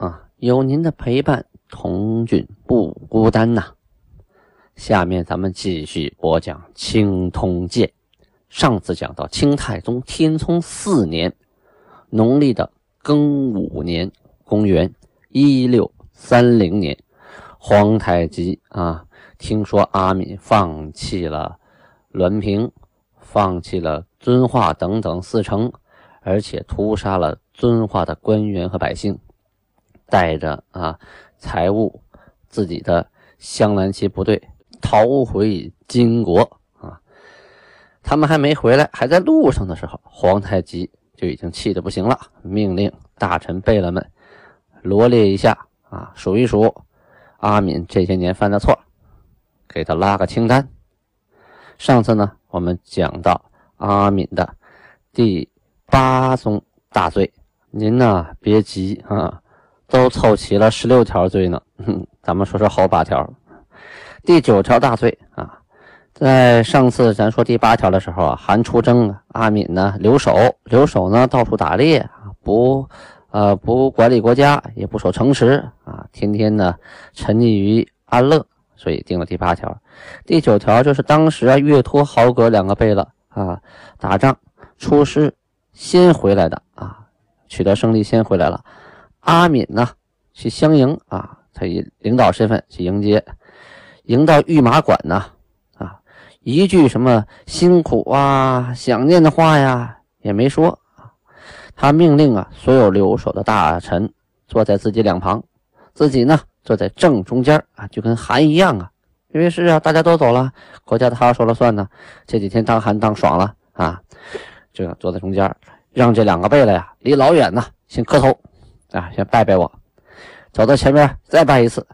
啊！有您的陪伴，童俊不孤单呐。下面咱们继续播讲《清通鉴》。上次讲到清太宗天聪四年，农历的庚午年，公元一六三零年，皇太极啊，听说阿敏放弃了滦平，放弃了遵化等等四城，而且屠杀了遵化的官员和百姓，带着啊财物，自己的镶蓝旗部队。逃回金国啊！他们还没回来，还在路上的时候，皇太极就已经气得不行了，命令大臣贝勒们罗列一下啊，数一数阿敏这些年犯的错，给他拉个清单。上次呢，我们讲到阿敏的第八宗大罪，您呢别急啊，都凑齐了十六条罪呢，咱们说说后八条。第九条大罪啊，在上次咱说第八条的时候啊，韩出征啊，阿敏呢留守，留守呢到处打猎啊，不，呃不管理国家，也不守城池啊，天天呢沉溺于安乐，所以定了第八条。第九条就是当时啊，岳托、豪格两个贝勒啊，打仗出师先回来的啊，取得胜利先回来了。阿敏呢去相迎啊，他以领导身份去迎接。迎到御马馆呢，啊，一句什么辛苦啊、想念的话呀也没说。他命令啊，所有留守的大臣坐在自己两旁，自己呢坐在正中间啊，就跟韩一样啊。因为是啊，大家都走了，国家他说了算呢。这几天当韩当爽了啊，这个坐在中间，让这两个贝勒呀离老远呢，先磕头啊，先拜拜我，走到前面再拜一次。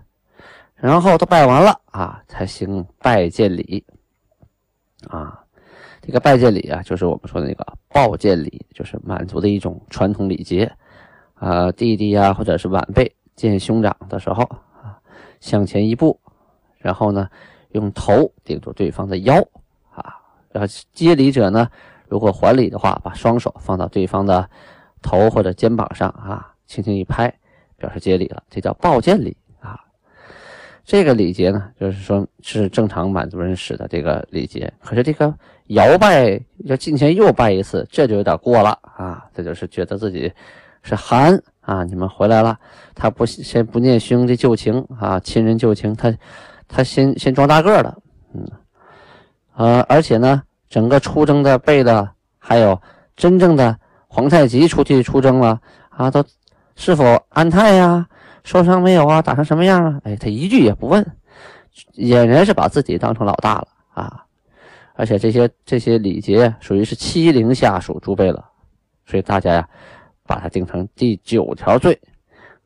然后都拜完了啊，才行拜见礼啊。这个拜见礼啊，就是我们说的那个报见礼，就是满族的一种传统礼节啊。弟弟呀，或者是晚辈见兄长的时候啊，向前一步，然后呢，用头顶住对方的腰啊。然后接礼者呢，如果还礼的话，把双手放到对方的头或者肩膀上啊，轻轻一拍，表示接礼了。这叫报见礼啊。这个礼节呢，就是说是正常满族人使的这个礼节。可是这个摇拜要进前又拜一次，这就有点过了啊！这就是觉得自己是寒啊，你们回来了，他不先不念兄弟旧情啊，亲人旧情，他他先先装大个的，嗯，呃，而且呢，整个出征的备的，还有真正的皇太极出去出征了啊，都是否安泰呀？受伤没有啊？打成什么样啊？哎，他一句也不问，俨然是把自己当成老大了啊！而且这些这些礼节属于是欺凌下属诸贝了，所以大家呀，把他定成第九条罪。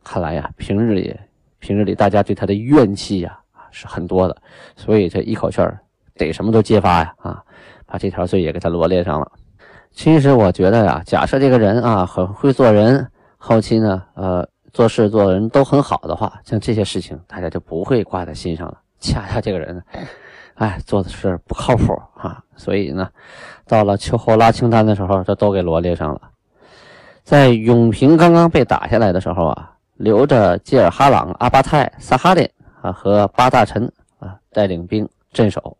看来呀，平日里平日里大家对他的怨气呀是很多的，所以这一口气儿得什么都揭发呀啊！把这条罪也给他罗列上了。其实我觉得呀，假设这个人啊很会做人，后期呢，呃。做事做人都很好的话，像这些事情大家就不会挂在心上了。恰恰这个人，哎，做的事不靠谱啊，所以呢，到了秋后拉清单的时候，这都给罗列上了。在永平刚刚被打下来的时候啊，留着吉尔哈朗、阿巴泰、萨哈林啊和八大臣啊带领兵镇守。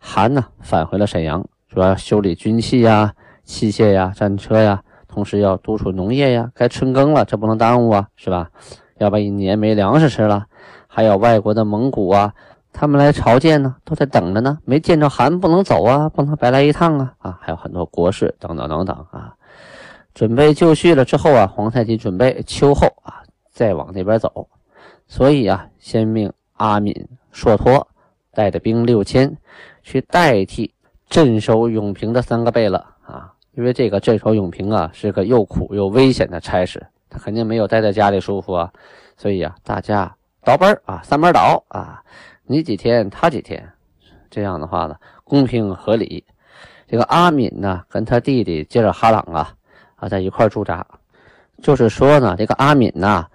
韩呢返回了沈阳，主要修理军器呀、器械呀、战车呀。同时要督促农业呀，该春耕了，这不能耽误啊，是吧？要不然一年没粮食吃了。还有外国的蒙古啊，他们来朝见呢，都在等着呢，没见着韩不能走啊，不能白来一趟啊啊！还有很多国事等等等等啊，准备就绪了之后啊，皇太极准备秋后啊再往那边走，所以啊，先命阿敏、硕托带着兵六千去代替镇守永平的三个贝勒。因为这个镇守永平啊，是个又苦又危险的差事，他肯定没有待在家里舒服啊。所以啊，大家倒班啊，三班倒啊，你几天他几天，这样的话呢，公平合理。这个阿敏呢，跟他弟弟吉尔哈朗啊啊在一块驻扎，就是说呢，这个阿敏呢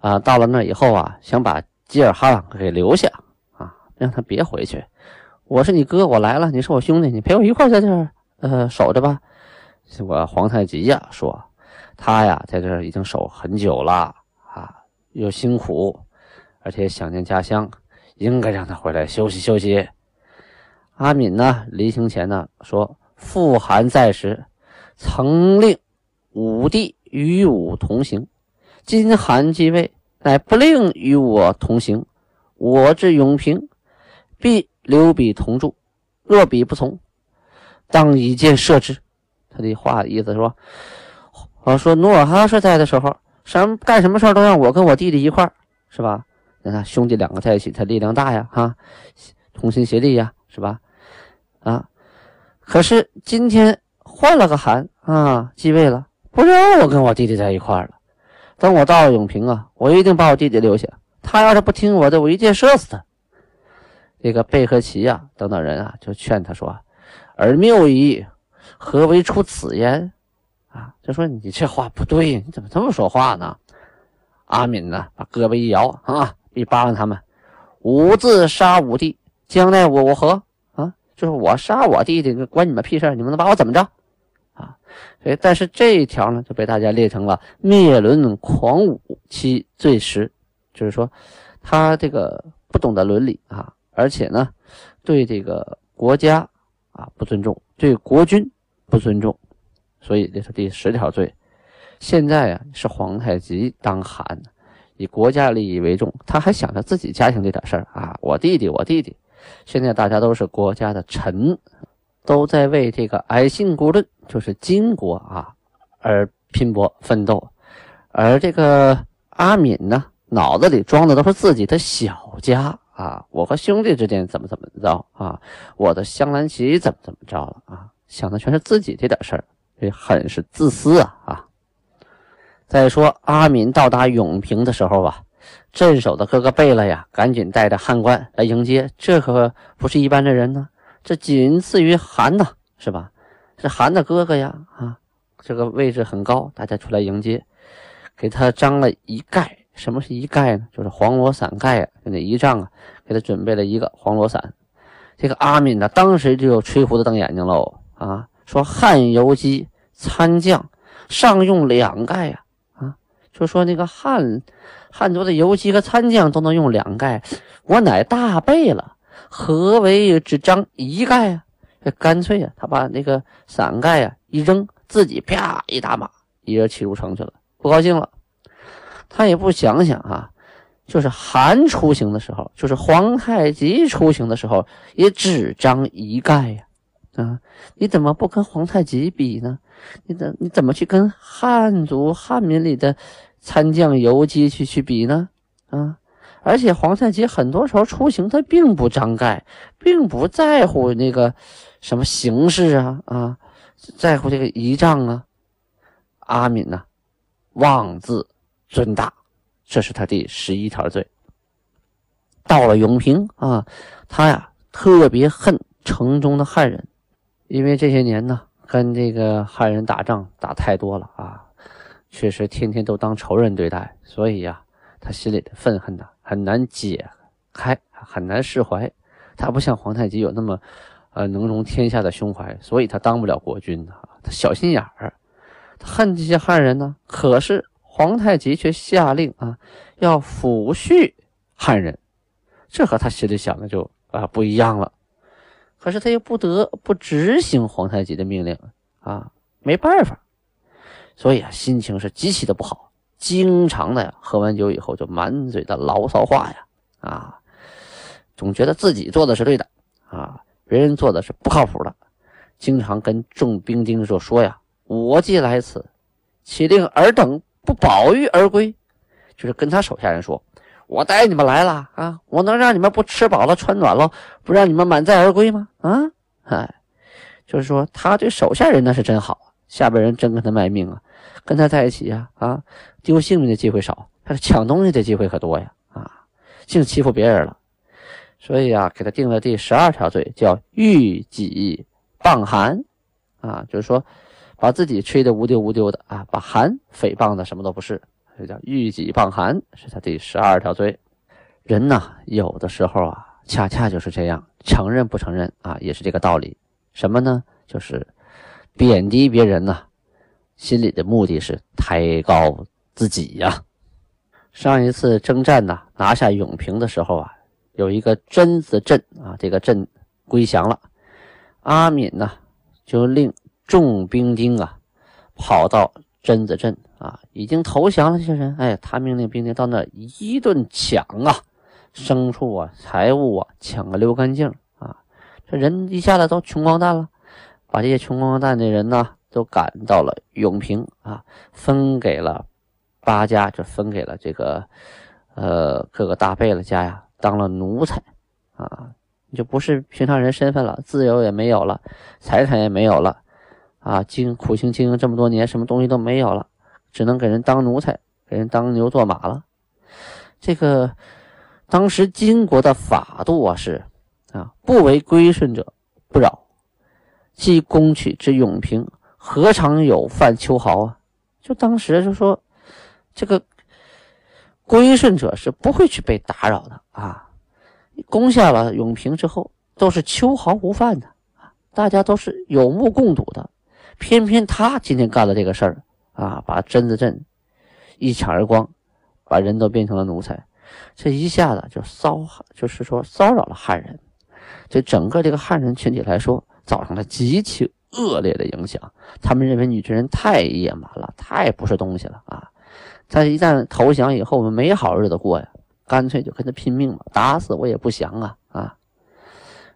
啊到了那以后啊，想把吉尔哈朗给留下啊，让他别回去。我是你哥，我来了，你是我兄弟，你陪我一块在这儿呃守着吧。我皇太极呀说，他呀在这儿已经守很久了啊，又辛苦，而且想念家乡，应该让他回来休息休息。阿敏呢临行前呢说。父韩在时，曾令武帝与吾同行。今韩继位，乃不令与我同行。我至永平，必留彼同住。若彼不从，当以箭射之。他的话的意思是说：“我说努尔哈赤在的时候，什么干什么事都让我跟我弟弟一块儿，是吧？你看兄弟两个在一起，他力量大呀，哈，同心协力呀，是吧？啊。”可是今天换了个韩啊，继位了，不让我跟我弟弟在一块了。等我到了永平啊，我一定把我弟弟留下。他要是不听我的，我一箭射死他。这个贝克奇呀，等等人啊，就劝他说：“尔谬矣，何为出此言？”啊，就说你这话不对，你怎么这么说话呢？阿敏呢，把胳膊一摇啊，一巴掌他们：“吾自杀吾弟，将奈我我何？”啊就是我杀我弟弟，关你们屁事！你们能把我怎么着？啊，所以但是这一条呢，就被大家列成了灭伦狂武其罪实，就是说他这个不懂得伦理啊，而且呢，对这个国家啊不尊重，对国君不尊重，所以这是第十条罪。现在啊，是皇太极当汗，以国家利益为重，他还想着自己家庭这点事儿啊，我弟弟，我弟弟。现在大家都是国家的臣，都在为这个矮信古论，就是金国啊，而拼搏奋斗。而这个阿敏呢，脑子里装的都是自己的小家啊，我和兄弟之间怎么怎么着啊，我的香兰旗怎么怎么着了啊，想的全是自己这点事儿，这很是自私啊啊！再说阿敏到达永平的时候啊。镇守的哥哥贝勒呀，赶紧带着汉官来迎接。这可不是一般的人呢，这仅次于韩呐，是吧？是韩的哥哥呀，啊，这个位置很高，大家出来迎接，给他张了一盖。什么是一盖呢？就是黄罗伞盖啊，那仪仗啊，给他准备了一个黄罗伞。这个阿敏呢，当时就吹胡子瞪眼睛喽，啊，说汉游击参将上用两盖呀，啊，就说那个汉。汉族的游击和参将都能用两盖，我乃大备了，何为只张一盖啊？这干脆啊，他把那个伞盖啊一扔，自己啪一打马，一人骑入城去了，不高兴了。他也不想想啊，就是韩出行的时候，就是皇太极出行的时候，也只张一盖呀，啊你怎么不跟皇太极比呢？你怎你怎么去跟汉族汉民里的？参将游击去去比呢，啊！而且皇太极很多时候出行，他并不张盖，并不在乎那个什么形式啊啊，在乎这个仪仗啊。阿敏呢，妄自尊大，这是他第十一条罪。到了永平啊，他呀特别恨城中的汉人，因为这些年呢跟这个汉人打仗打太多了啊。确实天天都当仇人对待，所以呀，他心里的愤恨呐很难解开，很难释怀。他不像皇太极有那么，呃，能容天下的胸怀，所以他当不了国君啊。他小心眼儿，恨这些汉人呢。可是皇太极却下令啊，要抚恤汉人，这和他心里想的就啊不一样了。可是他又不得不执行皇太极的命令啊，没办法。所以啊，心情是极其的不好，经常的呀，喝完酒以后就满嘴的牢骚话呀，啊，总觉得自己做的是对的，啊，别人做的是不靠谱的，经常跟众兵丁说说呀，我既来此，岂令尔等不保玉而归？就是跟他手下人说，我带你们来了啊，我能让你们不吃饱了穿暖了，不让你们满载而归吗？啊，哎，就是说他对手下人那是真好，下边人真跟他卖命啊。跟他在一起呀，啊，丢性命的机会少，他是抢东西的机会可多呀，啊，净欺负别人了。所以啊，给他定了第十二条罪，叫欲己谤韩，啊，就是说把自己吹得无丢无丢的啊，把韩诽谤的什么都不是，这叫欲己谤韩，是他第十二条罪。人呐，有的时候啊，恰恰就是这样，承认不承认啊，也是这个道理。什么呢？就是贬低别人呐。心里的目的是抬高自己呀。上一次征战呐，拿下永平的时候啊，有一个榛子镇啊，这个镇归降了。阿敏呢，就令众兵丁啊，跑到榛子镇啊，已经投降了这些人。哎，他命令兵丁到那一顿抢啊，牲畜啊，财物啊，抢个溜干净啊。这人一下子都穷光蛋了，把这些穷光蛋的人呢。都赶到了永平啊，分给了八家，就分给了这个呃各个大贝勒家呀，当了奴才啊，就不是平常人身份了，自由也没有了，财产也没有了啊，经苦心经营这么多年，什么东西都没有了，只能给人当奴才，给人当牛做马了。这个当时金国的法度啊是啊，不为归顺者不扰，既攻取之永平。何尝有犯秋毫啊？就当时就说，这个归顺者是不会去被打扰的啊。攻下了永平之后，都是秋毫无犯的，大家都是有目共睹的。偏偏他今天干了这个事儿啊，把榛子镇一抢而光，把人都变成了奴才，这一下子就骚，就是说骚扰了汉人，对整个这个汉人群体来说，造成了极其。恶劣的影响，他们认为女真人太野蛮了，太不是东西了啊！他一旦投降以后，我们没好日子过呀，干脆就跟他拼命吧，打死我也不降啊啊！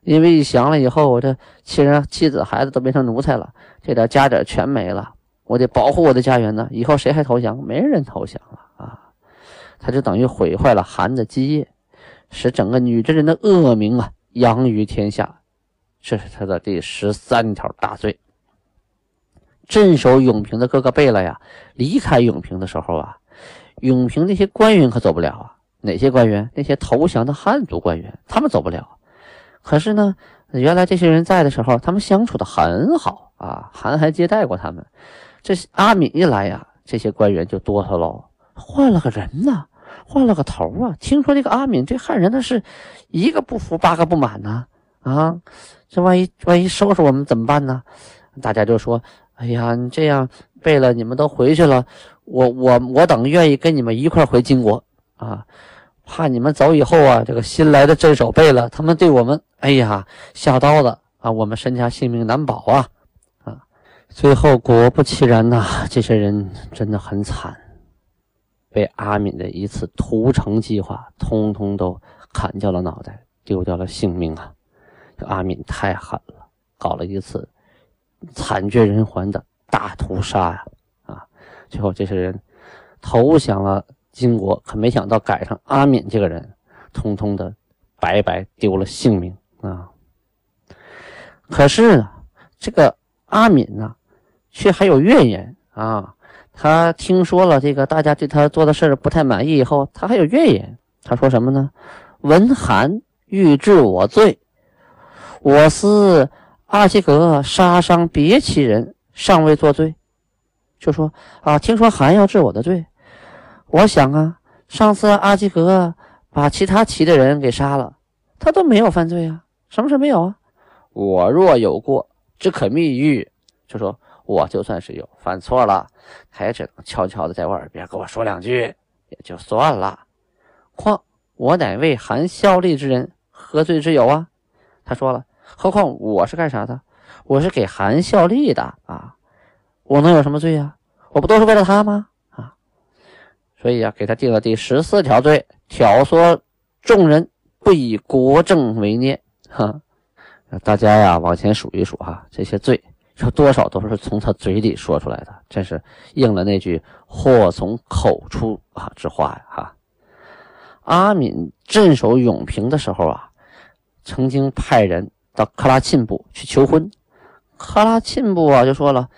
因为一降了以后，我这妻人、妻子、孩子都变成奴才了，这点家底全没了，我得保护我的家园呢。以后谁还投降？没人投降了啊！他就等于毁坏了韩的基业，使整个女真人的恶名啊扬于天下。这是他的第十三条大罪。镇守永平的哥哥贝勒呀，离开永平的时候啊，永平那些官员可走不了啊。哪些官员？那些投降的汉族官员，他们走不了。可是呢，原来这些人在的时候，他们相处的很好啊，韩还接待过他们。这阿敏一来呀，这些官员就哆嗦喽，换了个人呢，换了个头啊。听说这个阿敏对汉人，那是一个不服八个不满呢啊。这万一万一收拾我们怎么办呢？大家就说：“哎呀，你这样贝勒，你们都回去了，我我我等愿意跟你们一块回金国啊！怕你们走以后啊，这个新来的镇守贝勒，他们对我们，哎呀，下刀子啊，我们身家性命难保！啊！最后果不其然呐，这些人真的很惨，被阿敏的一次屠城计划，通通都砍掉了脑袋，丢掉了性命啊！阿敏太狠了，搞了一次惨绝人寰的大屠杀呀！啊，最后这些人投降了金国，可没想到赶上阿敏这个人，通通的白白丢了性命啊！可是呢，这个阿敏呢，却还有怨言啊！他听说了这个大家对他做的事不太满意以后，他还有怨言。他说什么呢？文韩欲治我罪。我司阿基格杀伤别旗人，尚未作罪，就说啊，听说韩要治我的罪。我想啊，上次阿基格把其他旗的人给杀了，他都没有犯罪啊，什么事没有啊？我若有过，只可密谕，就说我就算是有犯错了，他也只能悄悄的在我耳边跟我说两句，也就算了。况我乃为韩效力之人，何罪之有啊？他说了。何况我是干啥的？我是给韩效力的啊！我能有什么罪呀？我不都是为了他吗？啊！所以啊，给他定了第十四条罪：挑唆众人不以国政为念。哈，大家呀，往前数一数哈，这些罪说多少都是从他嘴里说出来的，真是应了那句“祸从口出”啊之话呀！哈，阿敏镇守永平的时候啊，曾经派人。到克拉沁部去求婚，克拉沁部啊就说了：“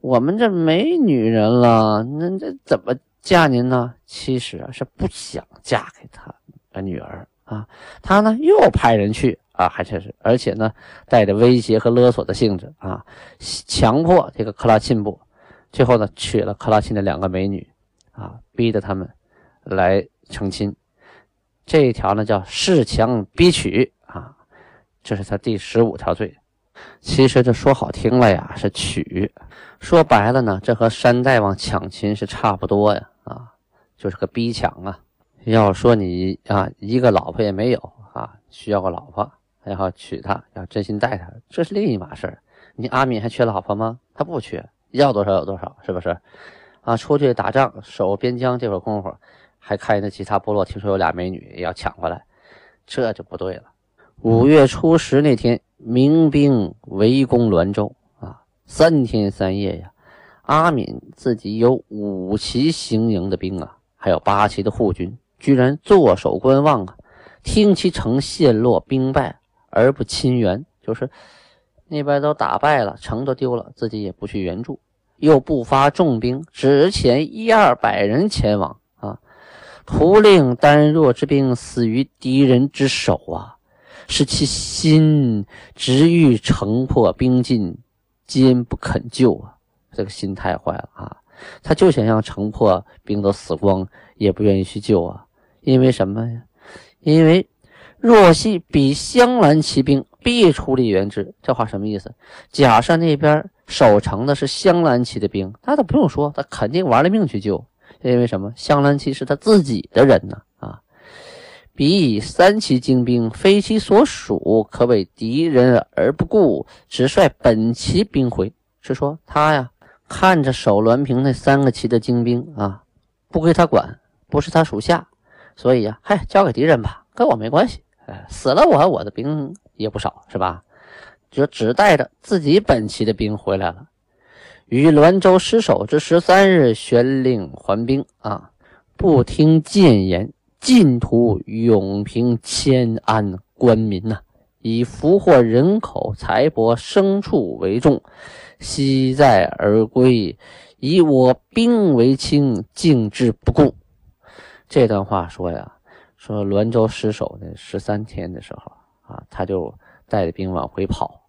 我们这没女人了，那这怎么嫁您呢？其实啊，是不想嫁给他的女儿啊。他呢又派人去啊，还真是，而且呢带着威胁和勒索的性质啊，强迫这个克拉沁部，最后呢娶了克拉沁的两个美女啊，逼着他们来成亲。这一条呢叫恃强逼娶啊，这是他第十五条罪。其实这说好听了呀，是娶；说白了呢，这和山大王抢亲是差不多呀，啊，就是个逼抢啊。要说你啊，一个老婆也没有啊，需要个老婆，还要娶她，要真心待她，这是另一码事儿。你阿敏还缺老婆吗？他不缺，要多少有多少，是不是？啊，出去打仗守边疆这会儿功夫，还看那其他部落，听说有俩美女要抢回来，这就不对了。五月初十那天。民兵围攻滦州啊，三天三夜呀。阿敏自己有五旗行营的兵啊，还有八旗的护军，居然坐守观望啊，听其城陷落兵败而不亲援，就是那边都打败了，城都丢了，自己也不去援助，又不发重兵，只遣一二百人前往啊，徒令单弱之兵死于敌人之手啊。是其心直欲城破兵尽，坚不肯救啊！这个心太坏了啊！他就想让城破兵都死光，也不愿意去救啊！因为什么呀？因为若系比香兰骑兵，必出力援之。这话什么意思？假设那边守城的是香兰骑的兵，那他不用说，他肯定玩了命去救。因为什么？香兰骑是他自己的人呢。啊彼以三旗精兵，非其所属，可为敌人而不顾，只率本旗兵回。是说他呀，看着守滦平那三个旗的精兵啊，不归他管，不是他属下，所以呀，嗨，交给敌人吧，跟我没关系。哎，死了我，我的兵也不少，是吧？就只带着自己本旗的兵回来了。于滦州失守之十三日，宣令还兵啊，不听谏言。尽图永平迁安官民呐，以俘获人口、财帛、牲畜为重，惜在而归，以我兵为轻，敬之不顾。这段话说呀，说滦州失守那十三天的时候啊，他就带着兵往回跑，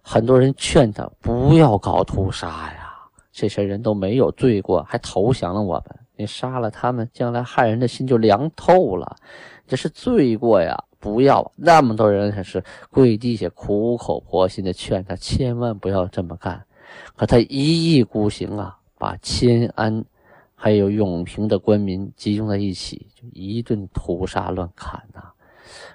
很多人劝他不要搞屠杀呀，这些人都没有罪过，还投降了我们。你杀了他们，将来汉人的心就凉透了，这是罪过呀！不要那么多人，可是跪地下苦口婆心的劝他，千万不要这么干。可他一意孤行啊，把迁安还有永平的官民集中在一起，就一顿屠杀乱砍呐，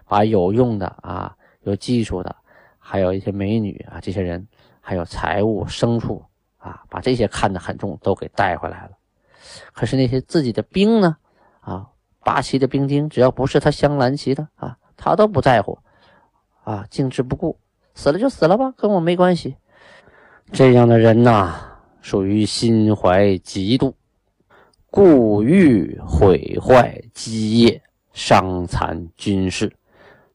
把有用的啊、有技术的，还有一些美女啊，这些人，还有财物、牲畜啊，把这些看得很重，都给带回来了。可是那些自己的兵呢？啊，八旗的兵丁，只要不是他镶蓝旗的啊，他都不在乎，啊，静之不顾，死了就死了吧，跟我没关系。这样的人呐，属于心怀嫉妒，故欲毁坏基业，伤残军事，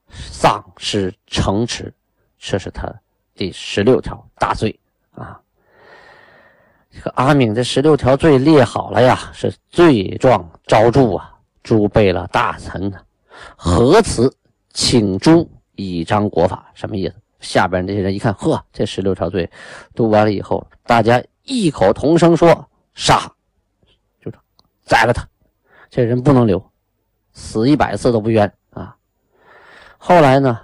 丧失城池，这是他第十六条大罪啊。这个阿敏这十六条罪列好了呀，是罪状昭著啊。诸备了大臣呢，何辞请诸以彰国法？什么意思？下边这些人一看，呵，这十六条罪读完了以后，大家异口同声说：杀，宰了他。这人不能留，死一百次都不冤啊。后来呢，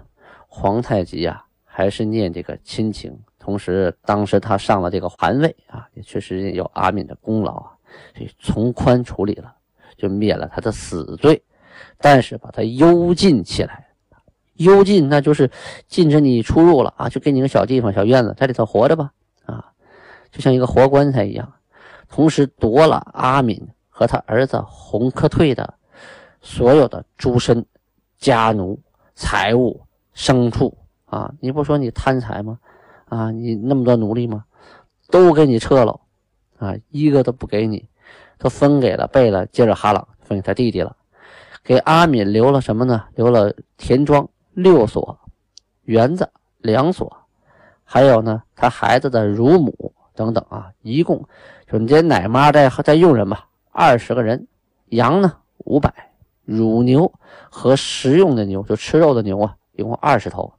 皇太极呀，还是念这个亲情。同时，当时他上了这个汗位啊，也确实有阿敏的功劳啊，所以从宽处理了，就灭了他的死罪，但是把他幽禁起来。幽禁那就是禁止你出入了啊，就给你个小地方、小院子，在里头活着吧啊，就像一个活棺材一样。同时夺了阿敏和他儿子洪克退的所有的诸身、家奴、财物、牲畜啊，你不说你贪财吗？啊，你那么多奴隶吗？都给你撤了，啊，一个都不给你，都分给了贝勒接着哈朗，分给他弟弟了。给阿敏留了什么呢？留了田庄六所，园子两所，还有呢，他孩子的乳母等等啊，一共就你这奶妈在在佣人吧，二十个人，羊呢五百，乳牛和食用的牛就吃肉的牛啊，一共二十头。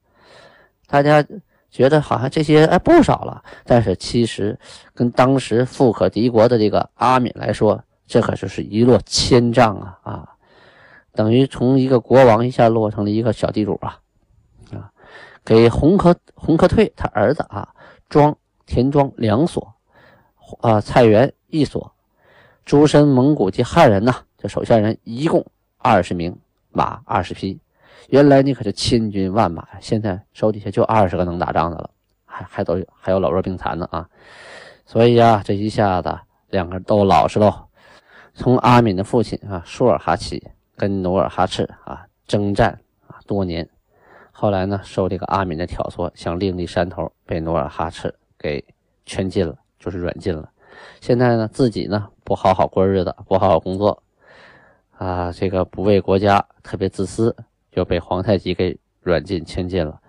大家觉得好像这些哎不少了，但是其实跟当时富可敌国的这个阿敏来说，这可就是一落千丈啊啊！等于从一个国王一下落成了一个小地主啊啊！给洪可洪可退他儿子啊庄。田庄两所，啊，菜园一所，诸身蒙古及汉人呐，这手下人一共二十名，马二十匹。原来你可是千军万马，现在手底下就二十个能打仗的了，还还都还有老弱病残的啊。所以呀，这一下子两个人都老实喽。从阿敏的父亲啊，舒尔哈齐跟努尔哈赤啊征战啊多年，后来呢，受这个阿敏的挑唆，想另立山头，被努尔哈赤。给圈禁了，就是软禁了。现在呢，自己呢不好好过日子，不好好工作，啊，这个不为国家，特别自私，就被皇太极给软禁圈禁了。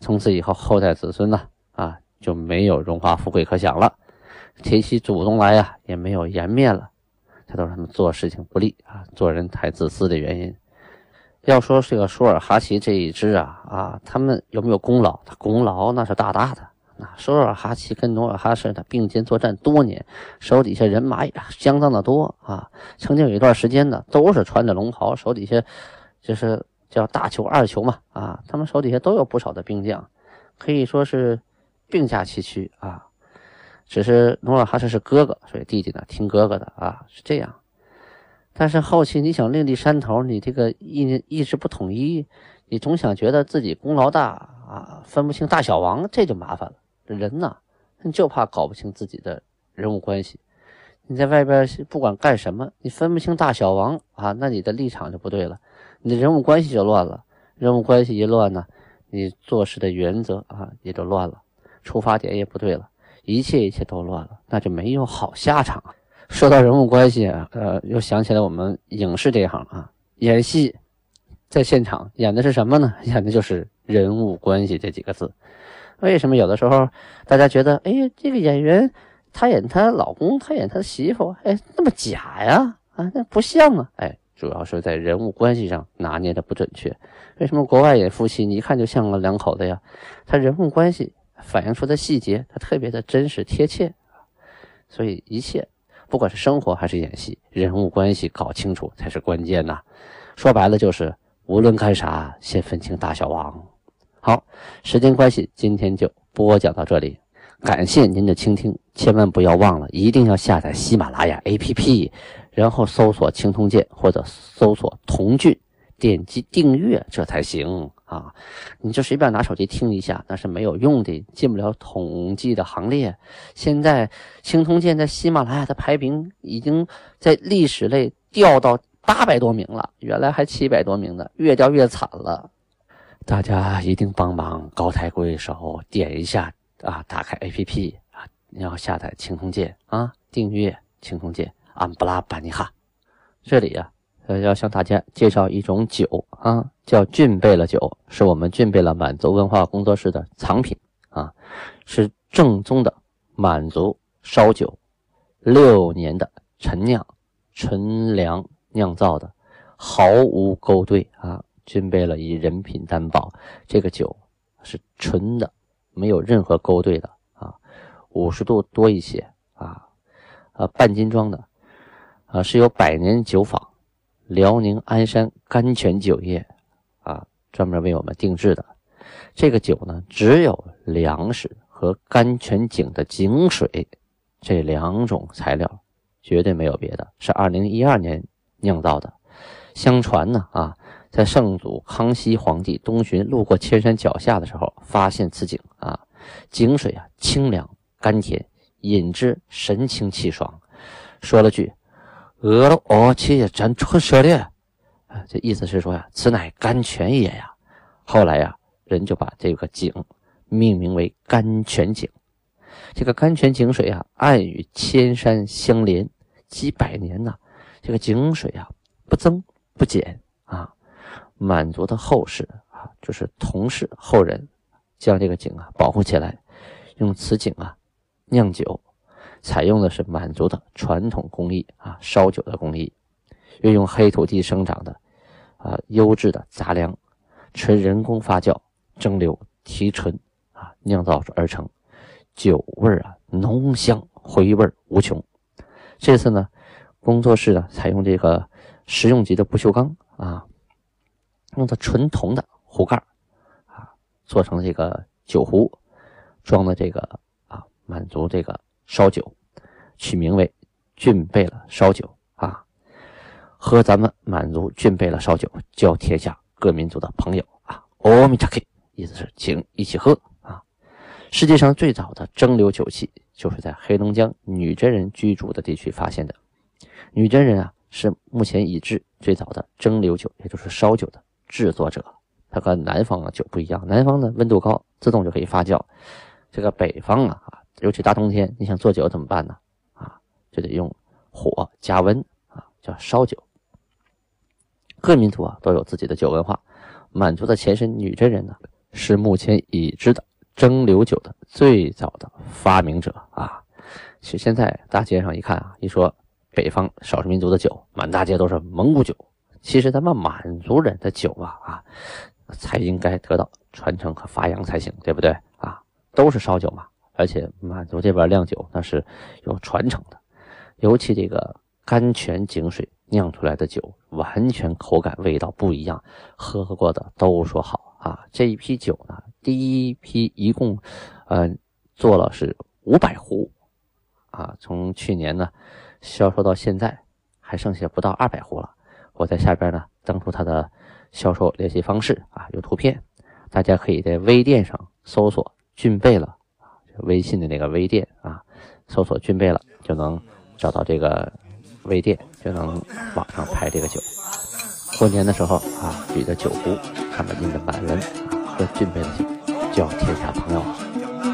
从此以后，后代子孙呢，啊，就没有荣华富贵可享了，提起祖宗来呀，也没有颜面了。这都是他们做事情不利啊，做人太自私的原因。要说这个舒尔哈齐这一支啊，啊，他们有没有功劳？他功劳那是大大的。那舒尔哈齐跟努尔哈赤他并肩作战多年，手底下人马也相当的多啊。曾经有一段时间呢，都是穿着龙袍，手底下就是叫大酋、二酋嘛啊，他们手底下都有不少的兵将，可以说是并驾齐驱啊。只是努尔哈赤是哥哥，所以弟弟呢听哥哥的啊，是这样。但是后期你想另立山头，你这个意意志不统一，你总想觉得自己功劳大啊，分不清大小王，这就麻烦了。人呐，你就怕搞不清自己的人物关系。你在外边不管干什么，你分不清大小王啊，那你的立场就不对了，你的人物关系就乱了。人物关系一乱呢，你做事的原则啊也就乱了，出发点也不对了，一切一切都乱了，那就没有好下场。说到人物关系啊，呃，又想起来我们影视这一行啊，演戏在现场演的是什么呢？演的就是人物关系这几个字。为什么有的时候大家觉得，哎呀，这个演员他演他老公，他演他媳妇，哎，那么假呀？啊，那不像啊？哎，主要是在人物关系上拿捏的不准确。为什么国外演夫妻，你一看就像个两口子呀？他人物关系反映出的细节，他特别的真实贴切。所以一切，不管是生活还是演戏，人物关系搞清楚才是关键呐。说白了就是，无论干啥，先分清大小王。好，时间关系，今天就播讲到这里，感谢您的倾听，千万不要忘了，一定要下载喜马拉雅 APP，然后搜索“青铜剑”或者搜索“童俊”，点击订阅，这才行啊！你就随便拿手机听一下，那是没有用的，进不了统计的行列。现在青铜剑在喜马拉雅的排名已经在历史类掉到八百多名了，原来还七百多名的，越掉越惨了。大家一定帮忙高抬贵手，点一下啊！打开 APP 啊，你要下载青铜剑啊，订阅青铜剑安布拉巴尼哈。这里呀，呃，要向大家介绍一种酒啊，叫俊贝勒酒，是我们俊贝勒满族文化工作室的藏品啊，是正宗的满族烧酒，六年的陈酿、纯粮酿造的，毫无勾兑啊。均备了以人品担保，这个酒是纯的，没有任何勾兑的啊，五十度多一些啊，啊半斤装的，啊是由百年酒坊辽宁鞍山甘泉酒业啊专门为我们定制的。这个酒呢，只有粮食和甘泉井的井水这两种材料，绝对没有别的，是二零一二年酿造的。相传呢啊。在圣祖康熙皇帝东巡路过千山脚下的时候，发现此井啊，井水啊清凉甘甜，饮之神清气爽。说了句：“俄罗哦，且咱出舍的。”啊，这意思是说呀，此乃甘泉也呀。后来呀，人就把这个井命名为甘泉井。这个甘泉井水啊，暗与千山相连，几百年呐，这个井水啊不增不减啊。满族的后世啊，就是同氏后人，将这个井啊保护起来，用此井啊酿酒，采用的是满族的传统工艺啊，烧酒的工艺，运用黑土地生长的啊优质的杂粮，纯人工发酵、蒸馏、提纯啊酿造而成，酒味啊浓香，回味无穷。这次呢，工作室呢采用这个实用级的不锈钢啊，用的纯铜的壶盖啊，做成这个酒壶，装的这个啊满族这个。烧酒，取名为“俊贝了烧酒”啊，和咱们满族“俊贝了烧酒”叫天下各民族的朋友啊。阿弥陀佛，意思是请一起喝啊。世界上最早的蒸馏酒器，就是在黑龙江女真人居住的地区发现的。女真人啊，是目前已知最早的蒸馏酒，也就是烧酒的制作者。它和南方的酒不一样，南方呢温度高，自动就可以发酵。这个北方啊啊。尤其大冬天，你想做酒怎么办呢？啊，就得用火加温啊，叫烧酒。各民族啊都有自己的酒文化。满族的前身女真人呢，是目前已知的蒸馏酒的最早的发明者啊。其实现在大街上一看啊，一说北方少数民族的酒，满大街都是蒙古酒。其实咱们满族人的酒啊啊，才应该得到传承和发扬才行，对不对啊？都是烧酒嘛。而且满族这边酿酒那是有传承的，尤其这个甘泉井水酿出来的酒，完全口感味道不一样，喝过的都说好啊。这一批酒呢，第一批一共，呃，做了是五百壶，啊，从去年呢销售到现在还剩下不到二百壶了。我在下边呢登出他的销售联系方式啊，有图片，大家可以在微店上搜索“俊贝了”。微信的那个微店啊，搜索“俊贝了”就能找到这个微店，就能网上拍这个酒。过年的时候啊，举着酒壶，上面印着满文，喝俊贝的酒，叫天下朋友。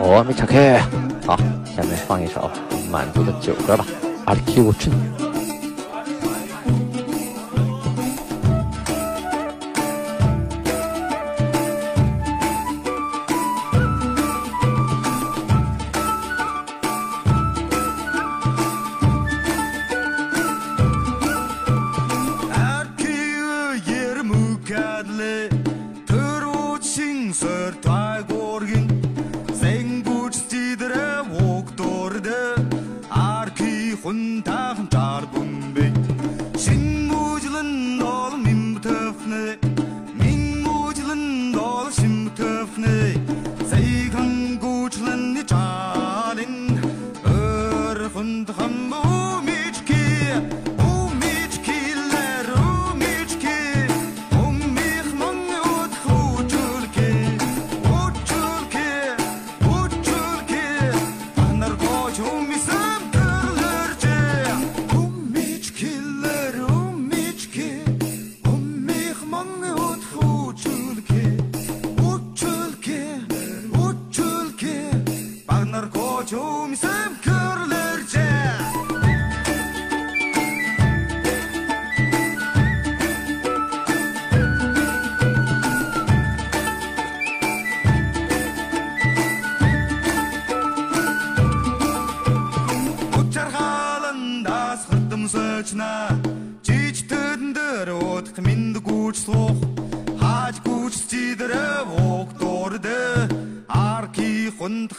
我没岔开，好，下面放一首满族的酒歌吧，阿 Q 镇。等待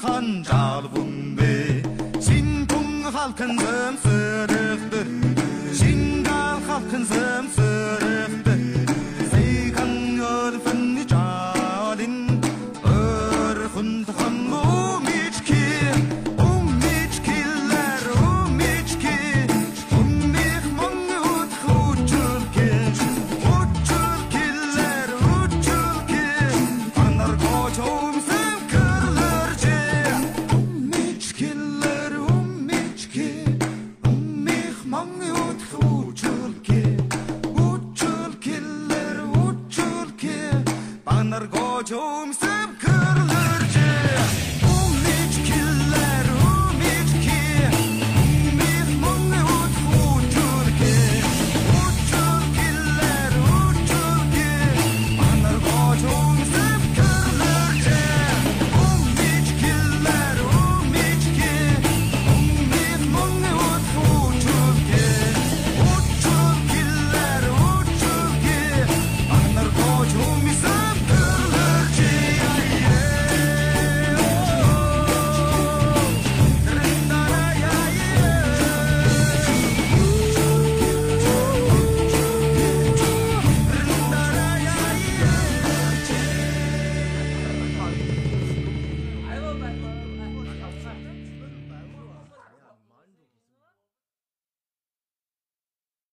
看杂了 наркочумся в